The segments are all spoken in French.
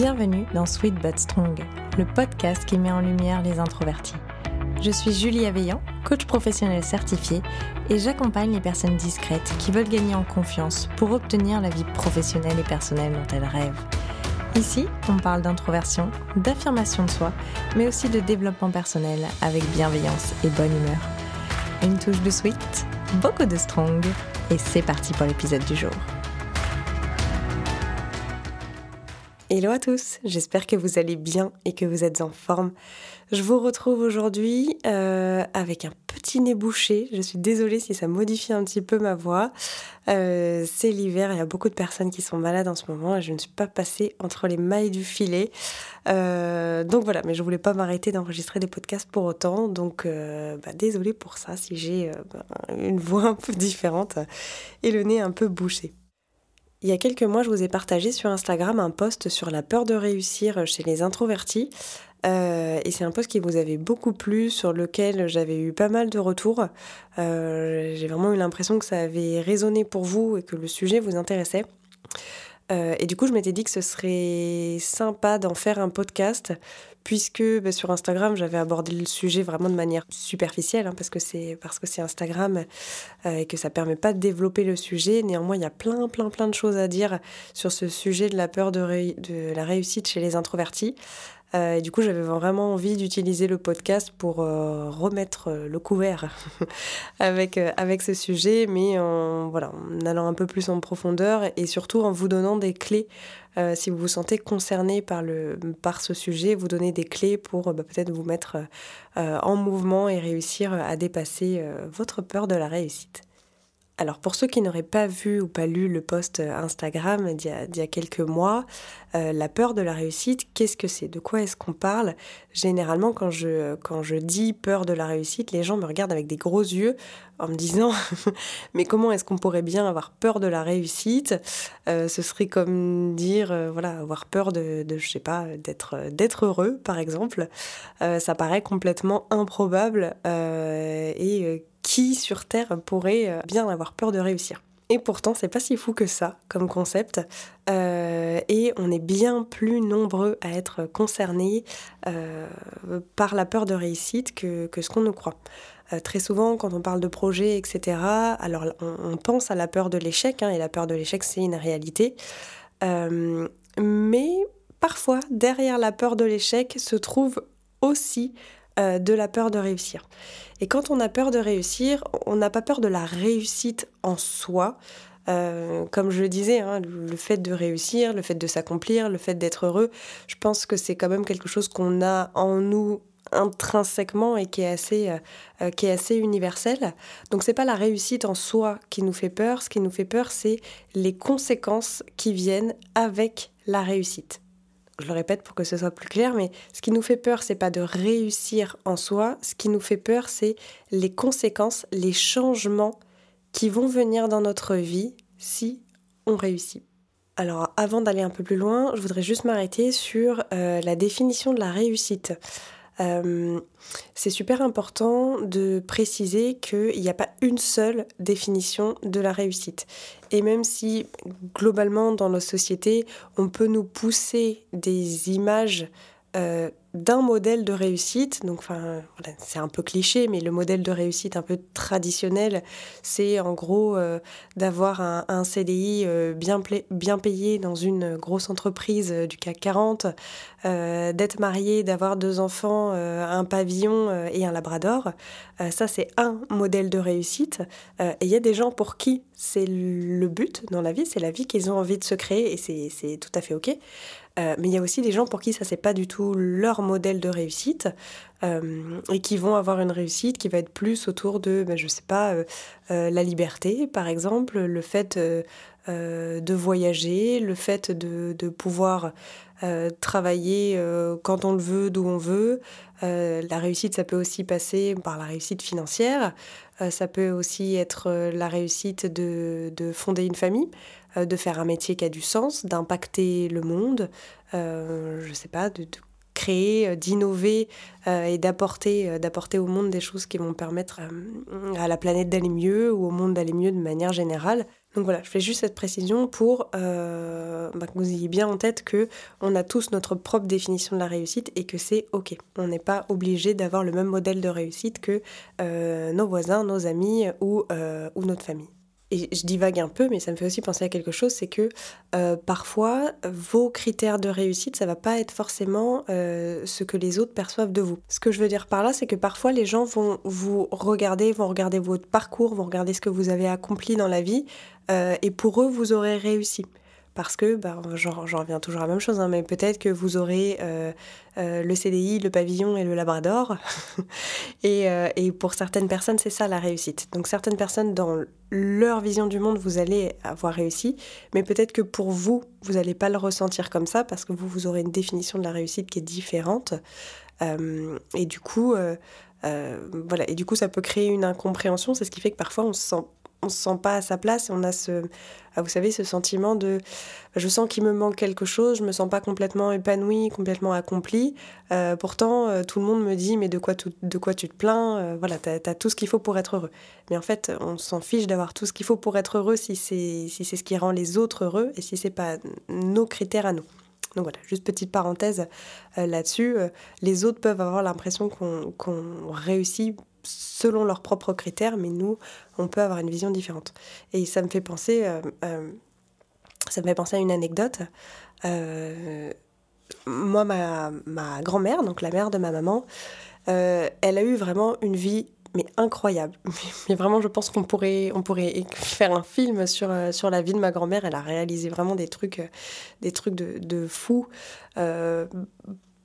Bienvenue dans Sweet But Strong, le podcast qui met en lumière les introvertis. Je suis Julie Aveillant, coach professionnel certifié, et j'accompagne les personnes discrètes qui veulent gagner en confiance pour obtenir la vie professionnelle et personnelle dont elles rêvent. Ici, on parle d'introversion, d'affirmation de soi, mais aussi de développement personnel avec bienveillance et bonne humeur. Une touche de sweet, beaucoup de strong, et c'est parti pour l'épisode du jour. Hello à tous, j'espère que vous allez bien et que vous êtes en forme. Je vous retrouve aujourd'hui euh, avec un petit nez bouché. Je suis désolée si ça modifie un petit peu ma voix. Euh, c'est l'hiver, il y a beaucoup de personnes qui sont malades en ce moment et je ne suis pas passée entre les mailles du filet. Euh, donc voilà, mais je voulais pas m'arrêter d'enregistrer des podcasts pour autant. Donc bah, désolée pour ça si j'ai une voix un peu différente et le nez un peu bouché. Il y a quelques mois, je vous ai partagé sur Instagram un post sur la peur de réussir chez les introvertis. Euh, et c'est un post qui vous avait beaucoup plu, sur lequel j'avais eu pas mal de retours. Euh, j'ai vraiment eu l'impression que ça avait résonné pour vous et que le sujet vous intéressait. Euh, et du coup, je m'étais dit que ce serait sympa d'en faire un podcast, puisque bah, sur Instagram, j'avais abordé le sujet vraiment de manière superficielle, hein, parce que c'est parce que c'est Instagram euh, et que ça permet pas de développer le sujet. Néanmoins, il y a plein, plein, plein de choses à dire sur ce sujet de la peur de, de la réussite chez les introvertis. Euh, et du coup, j'avais vraiment envie d'utiliser le podcast pour euh, remettre euh, le couvert avec, avec ce sujet, mais en, voilà, en allant un peu plus en profondeur et surtout en vous donnant des clés. si vous vous sentez concerné par, le, par ce sujet, vous donner des clés pour bah, peut-être vous mettre en mouvement et réussir à dépasser votre peur de la réussite. Alors pour ceux qui n'auraient pas vu ou pas lu le post Instagram d'il y, a quelques mois, euh, la peur de la réussite, qu'est-ce que c'est? De quoi est-ce qu'on parle? Généralement quand je, quand je dis peur de la réussite, les gens me regardent avec des gros yeux en me disant mais comment est-ce qu'on pourrait bien avoir peur de la réussite? Euh, Ce serait comme dire euh, voilà avoir peur de, de je sais pas d'être d'être heureux par exemple. ça paraît complètement improbable et qui sur Terre pourrait euh, bien avoir peur de réussir et pourtant, c'est pas si fou que ça comme concept. Euh, et on est bien plus nombreux à être concernés euh, par la peur de réussite que, ce qu'on nous croit. très souvent, quand on parle de projet, etc., alors on, pense à la peur de l'échec, hein, et la peur de l'échec, c'est une réalité. mais parfois, derrière la peur de l'échec se trouve aussi de la peur de réussir. Et quand on a peur de réussir, on n'a pas peur de la réussite en soi. Euh, comme je le disais, hein, le fait de réussir, le fait de s'accomplir, le fait d'être heureux, je pense que c'est quand même quelque chose qu'on a en nous intrinsèquement et qui est assez, euh, euh, qui est assez universel. Donc c'est pas la réussite en soi qui nous fait peur, ce qui nous fait peur c'est les conséquences qui viennent avec la réussite je le répète pour que ce soit plus clair, mais ce qui nous fait peur, c'est pas de réussir en soi. Ce qui nous fait peur, c'est les conséquences, les changements qui vont venir dans notre vie si on réussit. Alors, avant d'aller un peu plus loin, je voudrais juste m'arrêter sur euh, la définition de la réussite. Euh, c'est super important de préciser qu'il n'y a pas une seule définition de la réussite. Et même si globalement dans nos sociétés, on peut nous pousser des images euh, d'un modèle de réussite. Donc, enfin, c'est un peu cliché, mais le modèle de réussite un peu traditionnel, c'est en gros euh, d'avoir un, CDI euh, bien, bien payé dans une grosse entreprise du CAC 40, d'être marié, d'avoir deux enfants, un pavillon et un labrador. ça, c'est un modèle de réussite. et il y a des gens pour qui c'est le but dans la vie, c'est la vie qu'ils ont envie de se créer, et c'est tout à fait OK. Euh, mais il y a aussi des gens pour qui ça c'est pas du tout leur modèle de réussite euh, et qui vont avoir une réussite qui va être plus autour de, ben, je sais pas, euh, la liberté par exemple, le fait de voyager, le fait de, de pouvoir travailler quand on le veut, d'où on veut. la réussite, ça peut aussi passer par la réussite financière. ça peut aussi être la réussite de, de fonder une famille. Euh, de faire un métier qui a du sens, d'impacter le monde, euh, je ne sais pas, de, créer, euh, d'innover et d'apporter, d'apporter au monde des choses qui vont permettre à la planète d'aller mieux ou au monde d'aller mieux de manière générale. Donc voilà, je fais juste cette précision pour euh, bah, que vous ayez bien en tête que on a tous notre propre définition de la réussite et que c'est ok. On n'est pas obligé d'avoir le même modèle de réussite que euh, nos voisins, nos amis ou, ou notre famille et je divague un peu, mais ça me fait aussi penser à quelque chose, c'est que euh, parfois, vos critères de réussite, ça va pas être forcément euh, ce que les autres perçoivent de vous. Ce que je veux dire par là, c'est que parfois, les gens vont vous regarder, vont regarder votre parcours, vont regarder ce que vous avez accompli dans la vie, euh, et pour eux, vous aurez réussi parce que, bah, j'en reviens toujours à la même chose, hein, mais peut-être que vous aurez euh, euh, le CDI, le pavillon et le labrador. et, euh, et, pour certaines personnes, c'est ça la réussite. Donc certaines personnes, dans leur vision du monde, vous allez avoir réussi, mais peut-être que pour vous, vous n'allez pas le ressentir comme ça, parce que vous, vous aurez une définition de la réussite qui est différente. et du coup... voilà, et du coup, ça peut créer une incompréhension. C'est ce qui fait que parfois on se sent on se sent pas à sa place on a ce, ah, vous savez, ce sentiment de, je sens qu'il me manque quelque chose, je me sens pas complètement épanouie, complètement accomplie. Euh, pourtant, euh, tout le monde me dit, mais de quoi, de quoi tu te plains? Euh, Voilà, tu as, tout ce qu'il faut pour être heureux. Mais en fait, on s'en fiche d'avoir tout ce qu'il faut pour être heureux si c'est si c'est ce qui rend les autres heureux et si c'est pas nos critères à nous. Donc voilà, juste petite parenthèse là-dessus. les autres peuvent avoir l'impression qu'on réussit selon leurs propres critères, mais nous, on peut avoir une vision différente. Et ça me fait penser, euh, euh, ça me fait penser à une anecdote. Euh, moi, ma, ma grand-mère, donc la mère de ma maman, elle a eu vraiment une vie mais incroyable. Mais vraiment, je pense qu'on pourrait, on pourrait faire un film sur, sur la vie de ma grand-mère. Elle a réalisé vraiment des trucs, des trucs de, de fou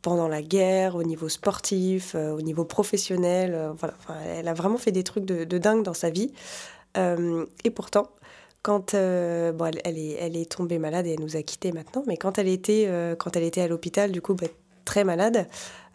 pendant la guerre, au niveau sportif, euh, au niveau professionnel. Euh, voilà. elle a vraiment fait des trucs de, dingue dans sa vie. Euh, et pourtant, quand bon, elle, est, elle est tombée malade et elle nous a quittés maintenant, mais quand elle était, quand elle était à l'hôpital, du coup, bah, très malade,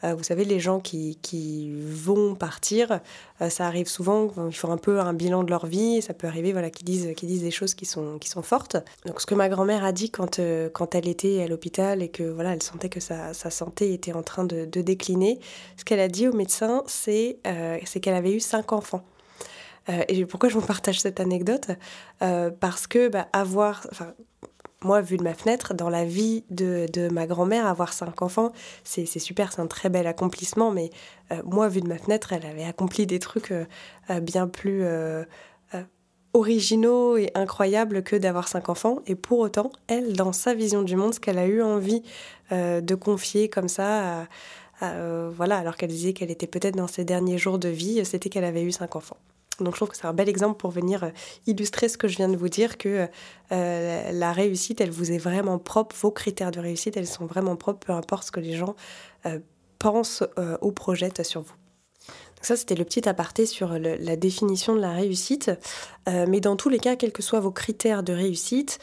euh, vous savez, les gens qui, qui vont partir, euh, ça arrive souvent, ils font un peu un bilan de leur vie, ça peut arriver voilà, qu'ils disent, qu'ils disent des choses qui sont, qui sont fortes. Donc ce que ma grand-mère a dit quand, euh, quand elle était à l'hôpital et que voilà, elle sentait que sa, sa santé était en train de, de décliner, ce qu'elle a dit au médecin, c'est c'est qu'elle avait eu cinq enfants. et pourquoi je vous partage cette anecdote? Parce que bah, avoir, moi, vu de ma fenêtre, dans la vie de, de ma grand-mère, avoir cinq enfants, c'est super, c'est un très bel accomplissement. Mais euh, moi, vu de ma fenêtre, elle avait accompli des trucs euh, euh, bien plus originaux et incroyables que d'avoir cinq enfants. Et pour autant, elle, dans sa vision du monde, ce qu'elle a eu envie de confier comme ça, voilà, alors qu'elle disait qu'elle était peut-être dans ses derniers jours de vie, c'était qu'elle avait eu cinq enfants. Donc je trouve que c'est un bel exemple pour venir euh, illustrer ce que je viens de vous dire, que euh, la réussite, elle vous est vraiment propre, vos critères de réussite, elles sont vraiment propres, peu importe ce que les gens euh, pensent ou projettent sur vous. Donc ça, c'était le petit aparté sur la définition de la réussite. mais dans tous les cas, quels que soient vos critères de réussite,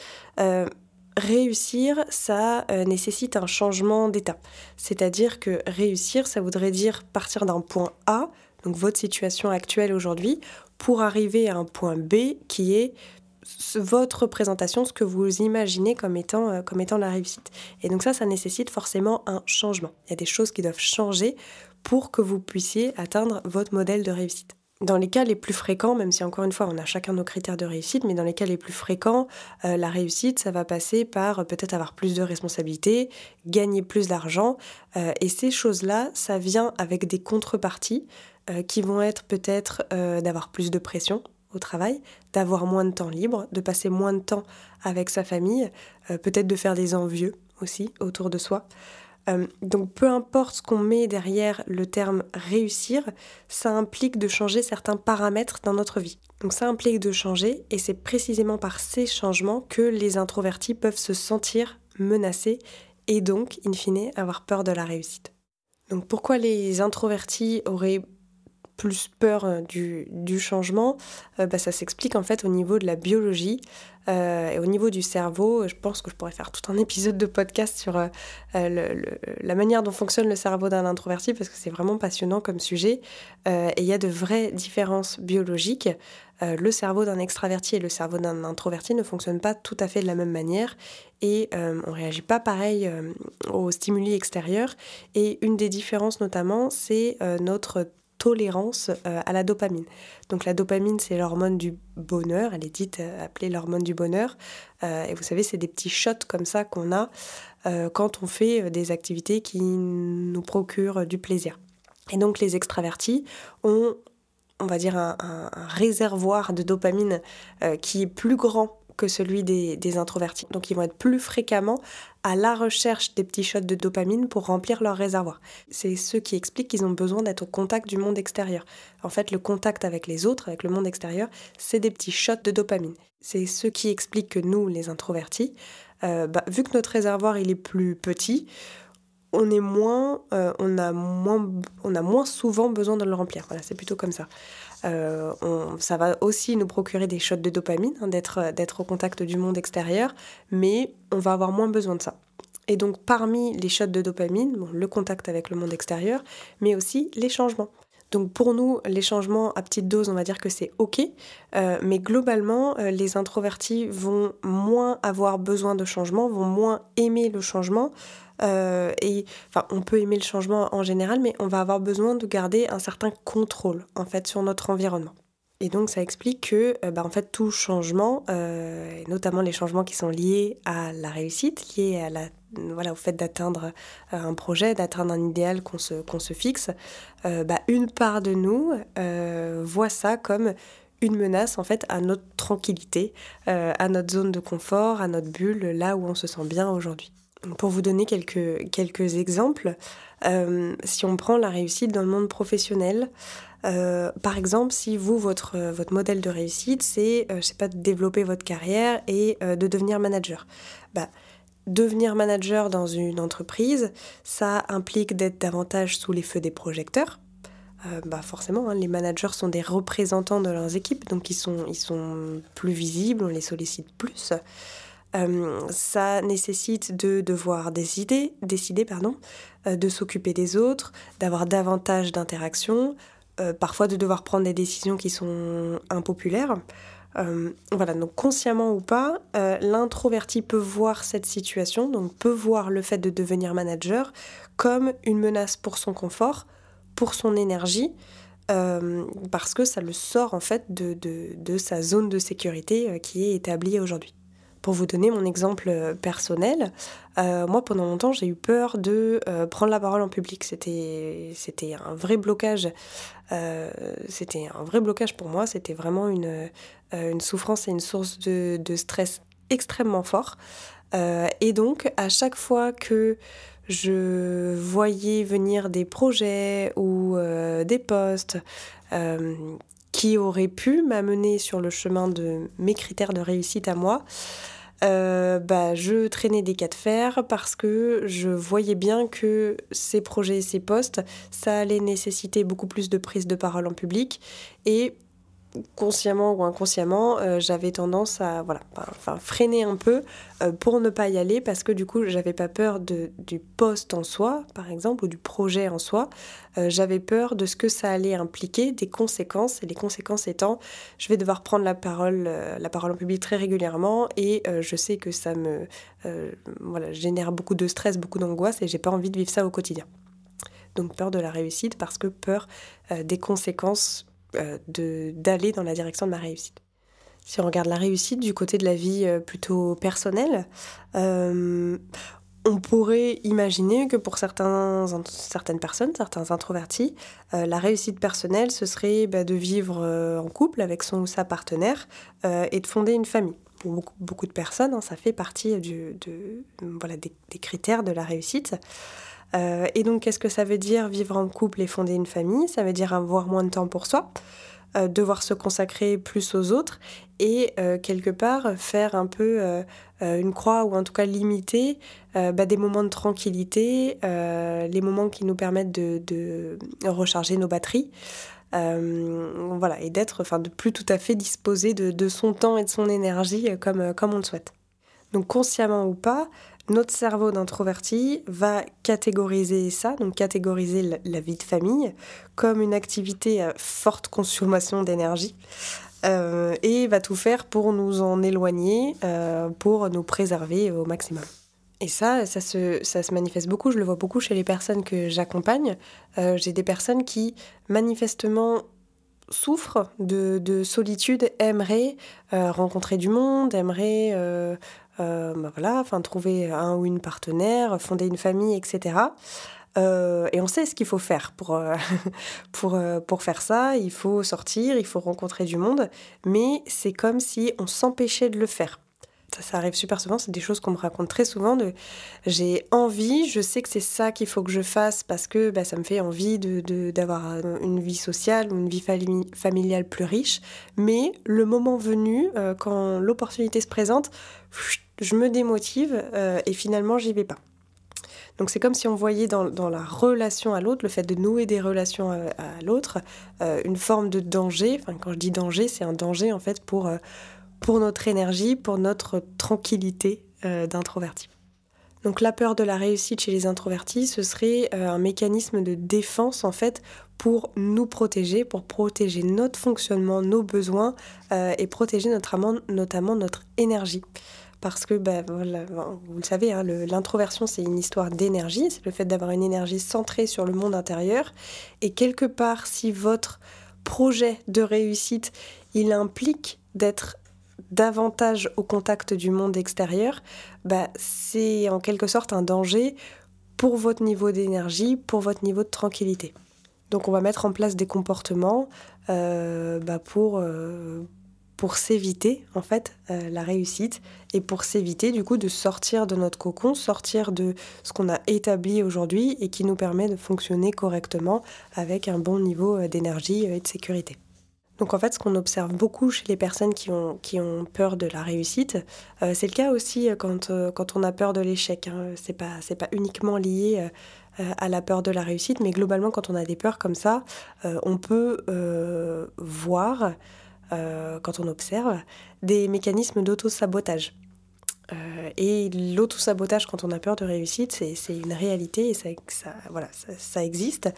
réussir, ça nécessite un changement d'état. C'est-à-dire que réussir, ça voudrait dire partir d'un point A, donc votre situation actuelle aujourd'hui, pour arriver à un point B qui est votre représentation, ce que vous imaginez comme étant, euh, comme étant la réussite. Et donc ça, ça nécessite forcément un changement. Il y a des choses qui doivent changer pour que vous puissiez atteindre votre modèle de réussite. Dans les cas les plus fréquents, même si encore une fois on a chacun nos critères de réussite, mais dans les cas les plus fréquents, euh, la réussite, ça va passer par euh, peut-être avoir plus de responsabilités, gagner plus d'argent, et ces choses-là, ça vient avec des contreparties. Euh, qui vont être peut-être euh, d'avoir plus de pression au travail, d'avoir moins de temps libre, de passer moins de temps avec sa famille, euh, peut-être de faire des envieux aussi autour de soi. donc peu importe ce qu'on met derrière le terme réussir, ça implique de changer certains paramètres dans notre vie. Donc ça implique de changer et c'est précisément par ces changements que les introvertis peuvent se sentir menacés et donc, in fine, avoir peur de la réussite. Donc pourquoi les introvertis auraient plus peur euh, du, changement, euh, bah, ça s'explique en fait au niveau de la biologie euh, et au niveau du cerveau. Je pense que je pourrais faire tout un épisode de podcast sur la manière dont fonctionne le cerveau d'un introverti parce que c'est vraiment passionnant comme sujet. et il y a de vraies différences biologiques. le cerveau d'un extraverti et le cerveau d'un introverti ne fonctionnent pas tout à fait de la même manière et on réagit pas pareil aux stimuli extérieurs. Et une des différences notamment, c'est notre tolérance à la dopamine. Donc la dopamine, c'est l'hormone du bonheur, elle est dite appelée l'hormone du bonheur. et vous savez, c'est des petits shots comme ça qu'on a quand on fait des activités qui nous procurent du plaisir. Et donc les extravertis ont, on va dire, un, réservoir de dopamine qui est plus grand que celui des, introvertis. Donc ils vont être plus fréquemment à la recherche des petits shots de dopamine pour remplir leur réservoir. C'est ce qui explique qu'ils ont besoin d'être au contact du monde extérieur. En fait, le contact avec les autres, avec le monde extérieur, c'est des petits shots de dopamine. C'est ce qui explique que nous, les introvertis, euh, bah, vu que notre réservoir il est plus petit, on est moins, euh, on a moins, on a moins souvent besoin de le remplir. Voilà, c'est plutôt comme ça. Euh, ça va aussi nous procurer des shots de dopamine, hein, d'être, d'être au contact du monde extérieur, mais on va avoir moins besoin de ça. Et donc parmi les shots de dopamine, le contact avec le monde extérieur, mais aussi les changements. Donc pour nous, les changements à petite dose, on va dire que c'est OK, euh, mais globalement, euh, les introvertis vont moins avoir besoin de changement, vont moins aimer le changement. Euh, et enfin, on peut aimer le changement en général, mais on va avoir besoin de garder un certain contrôle en fait sur notre environnement. Et donc ça explique que bah, en fait tout changement, notamment les changements qui sont liés à la réussite, liés à la voilà, au fait d'atteindre euh, un projet, d'atteindre un idéal qu'on se, se fixe, euh, bah, une part de nous euh, voit ça comme une menace en fait à notre tranquillité, à notre zone de confort, à notre bulle, là où on se sent bien aujourd'hui. Pour vous donner quelques, quelques exemples, si on prend la réussite dans le monde professionnel, par exemple, si vous, votre, votre modèle de réussite, c'est, sais pas, de développer votre carrière et de devenir manager. Bah, devenir manager dans une entreprise, ça implique d'être davantage sous les feux des projecteurs. Euh, bah forcément, hein, les managers sont des représentants de leurs équipes, donc ils sont, ils sont plus visibles, on les sollicite plus. Euh, ça nécessite de devoir décider, décider pardon, euh, de s'occuper des autres, d'avoir davantage d'interactions, parfois de devoir prendre des décisions qui sont impopulaires. Euh, voilà, donc consciemment ou pas, euh, l'introverti peut voir cette situation, donc peut voir le fait de devenir manager comme une menace pour son confort, pour son énergie, euh, parce que ça le sort en fait de, de sa zone de sécurité qui est établie aujourd'hui. Pour vous donner mon exemple euh, personnel, euh, moi pendant longtemps j'ai eu peur de euh, prendre la parole en public. C'était un vrai blocage. c'était un vrai blocage pour moi. C'était vraiment une, une souffrance et une source de, de stress extrêmement fort. et donc à chaque fois que je voyais venir des projets ou des postes qui auraient pu m'amener sur le chemin de mes critères de réussite à moi, euh, bah, je traînais des cas de fer parce que je voyais bien que ces projets et ces postes, ça allait nécessiter beaucoup plus de prise de parole en public et consciemment ou inconsciemment, euh, j'avais tendance à voilà, enfin, freiner un peu euh, pour ne pas y aller parce que du coup, j'avais pas peur de, du poste en soi, par exemple, ou du projet en soi. Euh, j'avais peur de ce que ça allait impliquer, des conséquences, et les conséquences étant, je vais devoir prendre la parole, la parole en public très régulièrement et je sais que ça me voilà, génère beaucoup de stress, beaucoup d'angoisse et j'ai pas envie de vivre ça au quotidien. Donc peur de la réussite parce que peur des conséquences d'aller dans la direction de ma réussite. Si on regarde la réussite du côté de la vie euh, plutôt personnelle, euh, on pourrait imaginer que pour certains, certaines personnes, certains introvertis, la réussite personnelle, ce serait bah, de vivre en couple avec son ou sa partenaire et de fonder une famille. Pour beaucoup, de personnes, hein, ça fait partie de, voilà, des, critères de la réussite. Euh, et donc, qu'est-ce que ça veut dire vivre en couple et fonder une famille? Ça veut dire avoir moins de temps pour soi, euh, devoir se consacrer plus aux autres et euh, quelque part faire un peu une croix ou en tout cas limiter bah, des moments de tranquillité, les moments qui nous permettent de, recharger nos batteries. voilà, et d'être, enfin, de plus tout à fait disposer de, de, son temps et de son énergie comme, comme on le souhaite. Donc consciemment ou pas, notre cerveau d'introverti va catégoriser ça, donc catégoriser la vie de famille comme une activité à forte consommation d'énergie euh, et va tout faire pour nous en éloigner, euh, pour nous préserver au maximum. Et ça, ça se, ça se manifeste beaucoup, je le vois beaucoup chez les personnes que j'accompagne. Euh, j'ai des personnes qui, manifestement, souffrent de, de solitude, aimeraient rencontrer du monde, aimeraient euh, bah voilà, enfin, trouver un ou une partenaire, fonder une famille, etc. et on sait ce qu'il faut faire pour, pour, pour faire ça. Il faut sortir, il faut rencontrer du monde, mais c'est comme si on s'empêchait de le faire ça, arrive super souvent, c'est des choses qu'on me raconte très souvent de j'ai envie, je sais que c'est ça qu'il faut que je fasse parce que bah, ça me fait envie d'avoir de, une vie sociale ou une vie familiale plus riche, mais le moment venu, euh, quand l'opportunité se présente, je me démotive euh, et finalement j'y vais pas. Donc c'est comme si on voyait dans, dans la relation à l'autre, le fait de nouer des relations à, l'autre, euh, une forme de danger. Enfin, quand je dis danger, c'est un danger en fait pour pour notre énergie, pour notre tranquillité euh, d'introverti. Donc la peur de la réussite chez les introvertis, ce serait euh, un mécanisme de défense en fait pour nous protéger, pour protéger notre fonctionnement, nos besoins euh, et protéger notamment, notamment notre énergie. Parce que, bah, vous le savez, hein, l'introversion, c'est une histoire d'énergie, c'est le fait d'avoir une énergie centrée sur le monde intérieur. Et quelque part, si votre projet de réussite, il implique d'être davantage au contact du monde extérieur, bah, c'est en quelque sorte un danger pour votre niveau d'énergie, pour votre niveau de tranquillité. Donc on va mettre en place des comportements euh, bah, pour, euh, pour s'éviter en fait euh, la réussite et pour s'éviter du coup de sortir de notre cocon, sortir de ce qu'on a établi aujourd'hui et qui nous permet de fonctionner correctement avec un bon niveau d'énergie et de sécurité. Donc en fait, ce qu'on observe beaucoup chez les personnes qui ont, peur de la réussite, euh, c'est le cas aussi euh, quand, euh, quand on a peur de l'échec. Hein. C'est pas uniquement lié à la peur de la réussite, mais globalement, quand on a des peurs comme ça, on peut voir, quand on observe, des mécanismes d'auto-sabotage. Euh, et l'auto-sabotage quand on a peur de réussite, c'est une réalité et ça, voilà, ça, existe.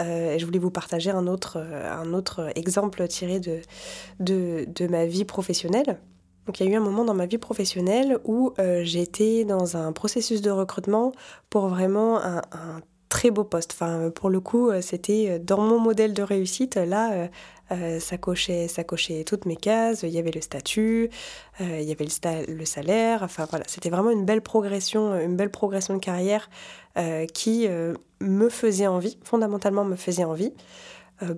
Euh, je voulais vous partager un autre, autre exemple tiré de, ma vie professionnelle. Donc il y a eu un moment dans ma vie professionnelle où euh, j'étais dans un processus de recrutement pour vraiment un très beau poste. Enfin, pour le coup, c'était dans mon modèle de réussite. Là, euh, ça, cochait, ça cochait toutes mes cases, il y avait le statut, euh, il y avait le, le, salaire, enfin voilà, c'était vraiment une belle progression, une belle progression de carrière euh, qui me faisait envie, fondamentalement me faisait envie.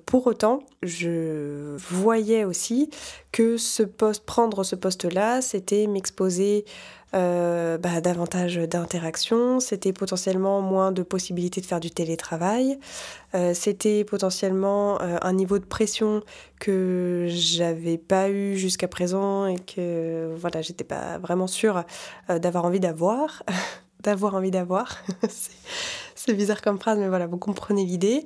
Pour autant, je voyais aussi que ce poste, prendre ce poste-là, c'était m'exposer euh, bah, davantage d'interactions, c'était potentiellement moins de possibilités de faire du télétravail, euh, c'était potentiellement euh, un niveau de pression que j'avais pas eu jusqu'à présent et que voilà, j'étais pas vraiment sûre d'avoir envie d'avoir, d'avoir envie d'avoir. C'est bizarre comme phrase, mais voilà, vous comprenez l'idée.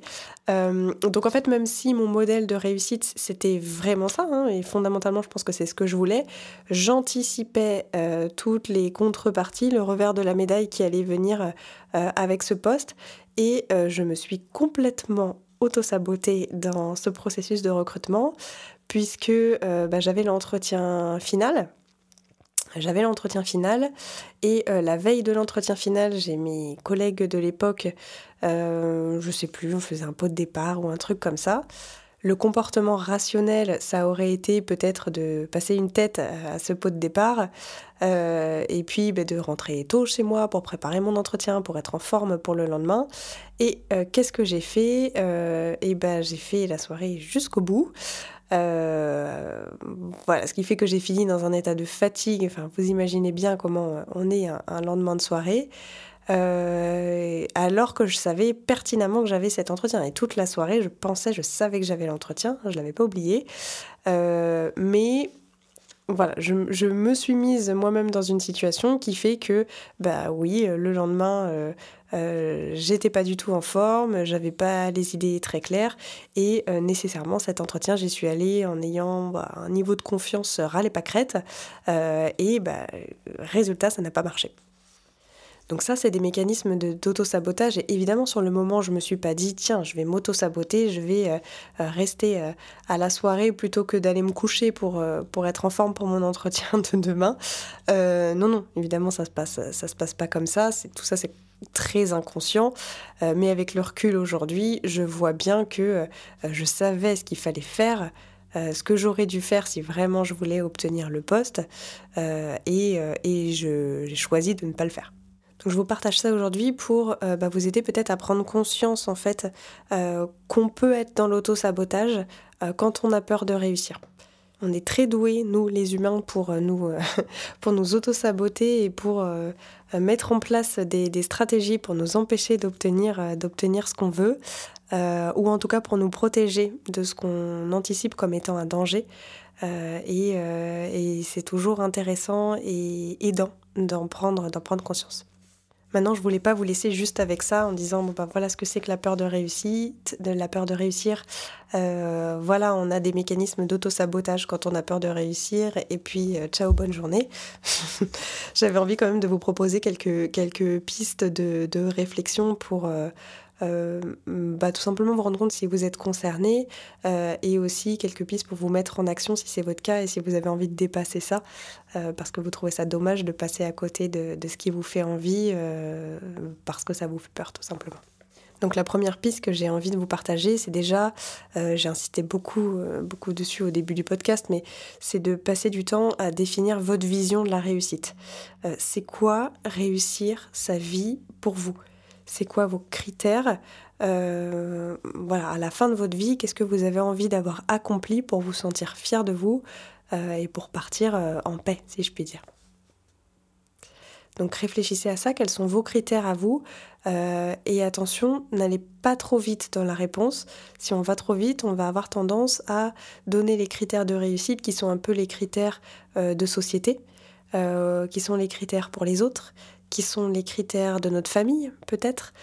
Euh, donc en fait, même si mon modèle de réussite, c'était vraiment ça, hein, et fondamentalement, je pense que c'est ce que je voulais, j'anticipais euh, toutes les contreparties, le revers de la médaille qui allait venir euh, avec ce poste, et je me suis complètement auto-sabotée dans ce processus de recrutement, puisque bah, j'avais l'entretien final j'avais l'entretien final et euh, la veille de l'entretien final, j'ai mes collègues de l'époque, euh, je sais plus, on faisait un pot de départ ou un truc comme ça. Le comportement rationnel, ça aurait été peut-être de passer une tête à ce pot de départ euh, et puis bah, de rentrer tôt chez moi pour préparer mon entretien, pour être en forme pour le lendemain. Et qu'est-ce que j'ai fait? Ben j'ai fait la soirée jusqu'au bout. Euh, voilà, ce qui fait que j'ai fini dans un état de fatigue. Enfin, vous imaginez bien comment on est un, lendemain de soirée. Euh, alors que je savais pertinemment que j'avais cet entretien. Et toute la soirée, je pensais, je savais que j'avais l'entretien, je ne l'avais pas oublié. Euh, mais voilà, je, me suis mise moi-même dans une situation qui fait que, bah oui, le lendemain, euh, euh, j'étais pas du tout en forme, j'avais pas les idées très claires et euh, nécessairement cet entretien, j'y suis allée en ayant bah, un niveau de confiance râle et pas crête et bah, résultat, ça n'a pas marché. Donc ça, c'est des mécanismes d'auto-sabotage. Et évidemment, sur le moment, je me suis pas dit, tiens, je vais m'auto-saboter, je vais euh, euh, rester euh, à la soirée plutôt que d'aller me coucher pour, être en forme pour mon entretien de demain. non, non, évidemment, ça se passe, se passe pas comme ça. Tout ça, c'est très inconscient. mais avec le recul aujourd'hui, je vois bien que je savais ce qu'il fallait faire. ce que j'aurais dû faire si vraiment je voulais obtenir le poste et, et j'ai choisi de ne pas le faire. Je vous partage ça aujourd'hui pour euh, bah, vous aider peut-être à prendre conscience en fait euh, qu'on peut être dans l'auto-sabotage euh, quand on a peur de réussir. On est très doués, nous les humains, pour nous, pour nous auto-saboter et pour mettre en place des, des, stratégies pour nous empêcher d'obtenir, d'obtenir ce qu'on veut, ou en tout cas pour nous protéger de ce qu'on anticipe comme étant un danger. et, et c'est toujours intéressant et aidant d'en prendre, d'en prendre conscience. Maintenant, je voulais pas vous laisser juste avec ça en disant bon ben voilà ce que c'est que la peur de réussite, de la peur de réussir. Euh, voilà, on a des mécanismes d'auto-sabotage quand on a peur de réussir. Et puis euh, ciao, bonne journée. J'avais envie quand même de vous proposer quelques quelques pistes de, de réflexion pour euh, euh, bah, tout simplement vous rendre compte si vous êtes concerné euh, et aussi quelques pistes pour vous mettre en action si c'est votre cas et si vous avez envie de dépasser ça euh, parce que vous trouvez ça dommage de passer à côté de, ce qui vous fait envie parce que ça vous fait peur tout simplement. Donc la première piste que j'ai envie de vous partager, c'est déjà, j'ai insisté beaucoup, beaucoup dessus au début du podcast, mais c'est de passer du temps à définir votre vision de la réussite. c'est quoi réussir sa vie pour vous? C'est quoi vos critères euh, voilà, à la fin de votre vie, qu'est-ce que vous avez envie d'avoir accompli pour vous sentir fier de vous euh, et pour partir euh, en paix, si je puis dire. Donc réfléchissez à ça, quels sont vos critères à vous et attention, n'allez pas trop vite dans la réponse. Si on va trop vite, on va avoir tendance à donner les critères de réussite qui sont un peu les critères de société, qui sont les critères pour les autres, qui sont les critères de notre famille, peut-être.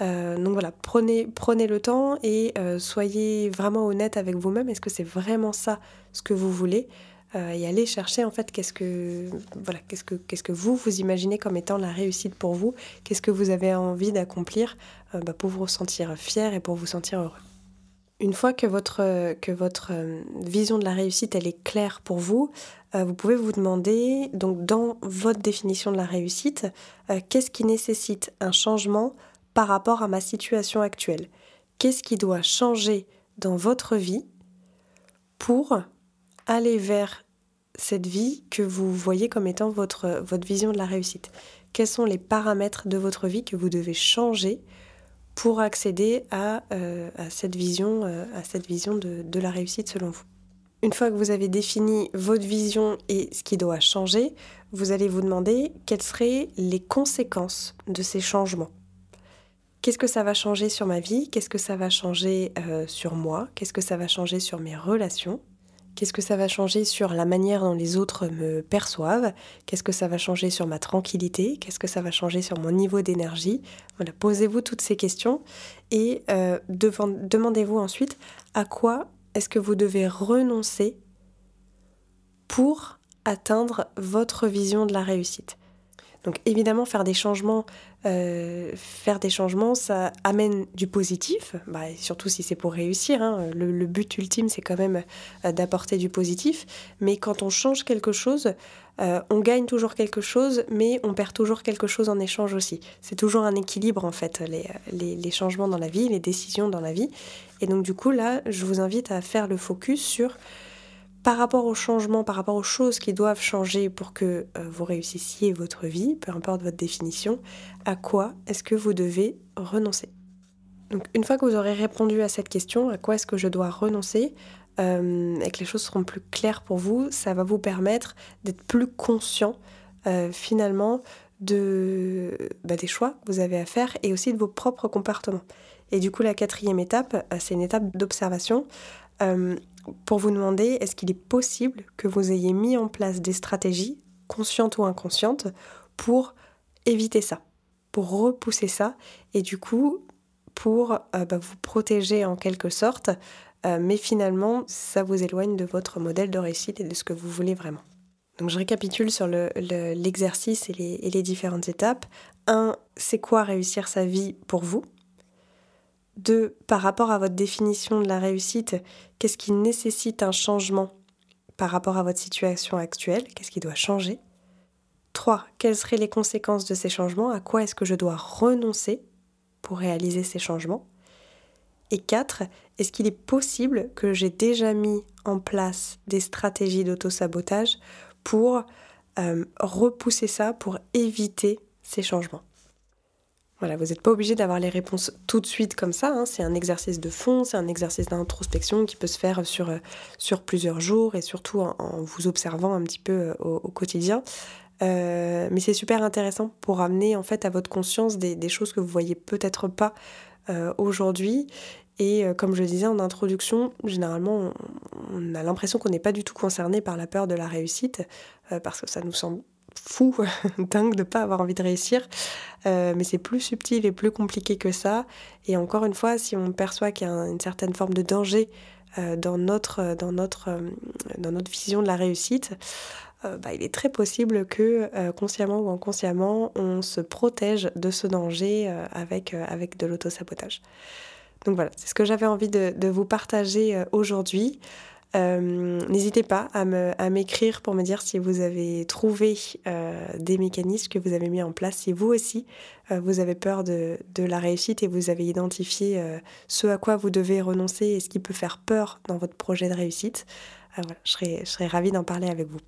Euh, donc voilà, prenez, prenez le temps et euh, soyez vraiment honnête avec vous-même. Est-ce que c'est vraiment ça ce que vous voulez? Euh, Et allez chercher en fait qu'est-ce que, voilà, qu'est-ce que, vous vous imaginez comme étant la réussite pour vous? Qu'est-ce que vous avez envie d'accomplir? Bah, pour vous sentir fier et pour vous sentir heureux une fois que votre, que votre vision de la réussite est claire pour vous, euh, vous pouvez vous demander, donc dans votre définition de la réussite, euh, qu'est-ce qui nécessite un changement par rapport à ma situation actuelle? Qu'est-ce qui doit changer dans votre vie pour aller vers cette vie que vous voyez comme étant votre vision de la réussite? Quels sont les paramètres de votre vie que vous devez changer pour accéder à, euh, cette vision, vision de la réussite selon vous. Une fois que vous avez défini votre vision et ce qui doit changer, vous allez vous demander quelles seraient les conséquences de ces changements. Qu'est-ce que ça va changer sur ma vie? Qu'est-ce que ça va changer euh, sur moi? Qu'est-ce que ça va changer sur mes relations? Qu'est-ce que ça va changer sur la manière dont les autres me perçoivent? Qu'est-ce que ça va changer sur ma tranquillité? Qu'est-ce que ça va changer sur mon niveau d'énergie? Posez-vous toutes ces questions et euh, demandez-vous ensuite à quoi est-ce que vous devez renoncer pour atteindre votre vision de la réussite? Donc évidemment, faire des changements, euh, faire des changements, ça amène du positif, bah, surtout si c'est pour réussir. Hein. Le, but ultime, c'est quand même euh, d'apporter du positif. Mais quand on change quelque chose, euh, on gagne toujours quelque chose, mais on perd toujours quelque chose en échange aussi. C'est toujours un équilibre en fait, les, changements dans la vie, les décisions dans la vie. Et donc du coup là, je vous invite à faire le focus sur par rapport aux changements, par rapport aux choses qui doivent changer pour que euh, vous réussissiez votre vie, peu importe votre définition, à quoi est-ce que vous devez renoncer? Donc une fois que vous aurez répondu à cette question, à quoi est-ce que je dois renoncer, euh, et que les choses seront plus claires pour vous, ça va vous permettre d'être plus conscient euh, finalement bah, des choix que vous avez à faire et aussi de vos propres comportements. Et du coup, la quatrième étape, c'est une étape d'observation pour vous demander est-ce qu'il est possible que vous ayez mis en place des stratégies, conscientes ou inconscientes, pour éviter ça, pour repousser ça et du coup pour bah, vous protéger en quelque sorte euh, mais finalement, ça vous éloigne de votre modèle de réussite et de ce que vous voulez vraiment. Donc je récapitule sur l'exercice et, les, et les différentes étapes. 1. C'est quoi réussir sa vie pour vous? 2. Par rapport à votre définition de la réussite, qu'est-ce qui nécessite un changement par rapport à votre situation actuelle? Qu'est-ce qui doit changer? 3. Quelles seraient les conséquences de ces changements? À quoi est-ce que je dois renoncer pour réaliser ces changements? Et 4. Est-ce qu'il est possible que j'ai déjà mis en place des stratégies d'auto-sabotage pour euh, repousser ça, pour éviter ces changements? Voilà, vous n'êtes pas obligé d'avoir les réponses tout de suite comme ça. Hein. C'est un exercice de fond, c'est un exercice d'introspection qui peut se faire sur, euh, sur plusieurs jours et surtout en, vous observant un petit peu euh, au, quotidien. Euh, mais c'est super intéressant pour amener en fait à votre conscience des, choses que vous voyez peut-être pas aujourd'hui. Et comme je le disais en introduction, généralement on, a l'impression qu'on n'est pas du tout concerné par la peur de la réussite parce que ça nous semble fou, dingue de pas avoir envie de réussir. Euh, mais c'est plus subtil et plus compliqué que ça. Et encore une fois, si on perçoit qu'il y a une certaine forme de danger euh, dans, notre, dans, notre, euh, dans notre vision de la réussite, bah, il est très possible que consciemment ou inconsciemment, on se protège de ce danger avec, avec de l'autosabotage. Donc voilà, c'est ce que j'avais envie de vous partager aujourd'hui. Euh, n'hésitez pas à m'écrire pour me dire si vous avez trouvé euh, des mécanismes que vous avez mis en place, si vous aussi euh, vous avez peur de, la réussite et vous avez identifié ce à quoi vous devez renoncer et ce qui peut faire peur dans votre projet de réussite. je, serais, ravie d'en parler avec vous.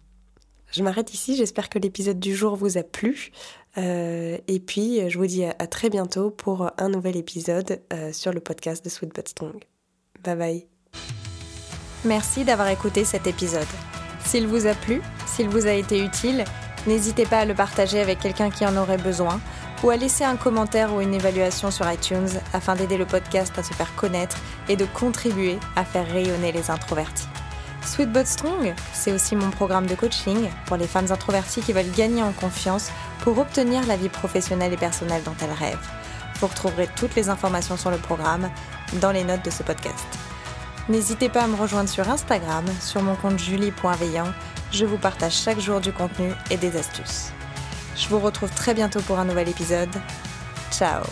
Je m'arrête ici, j'espère que l'épisode du jour vous a plu. et puis, je vous dis à, à, très bientôt pour un nouvel épisode sur le podcast de Sweet But Strong. Bye bye. Merci d'avoir écouté cet épisode. S'il vous a plu, s'il vous a été utile, n'hésitez pas à le partager avec quelqu'un qui en aurait besoin ou à laisser un commentaire ou une évaluation sur iTunes afin d'aider le podcast à se faire connaître et de contribuer à faire rayonner les introvertis. Sweet But Strong, c'est aussi mon programme de coaching pour les femmes introverties qui veulent gagner en confiance pour obtenir la vie professionnelle et personnelle dont elles rêvent. Vous retrouverez toutes les informations sur le programme dans les notes de ce podcast. N'hésitez pas à me rejoindre sur Instagram, sur mon compte julie.veillant. Je vous partage chaque jour du contenu et des astuces. Je vous retrouve très bientôt pour un nouvel épisode. Ciao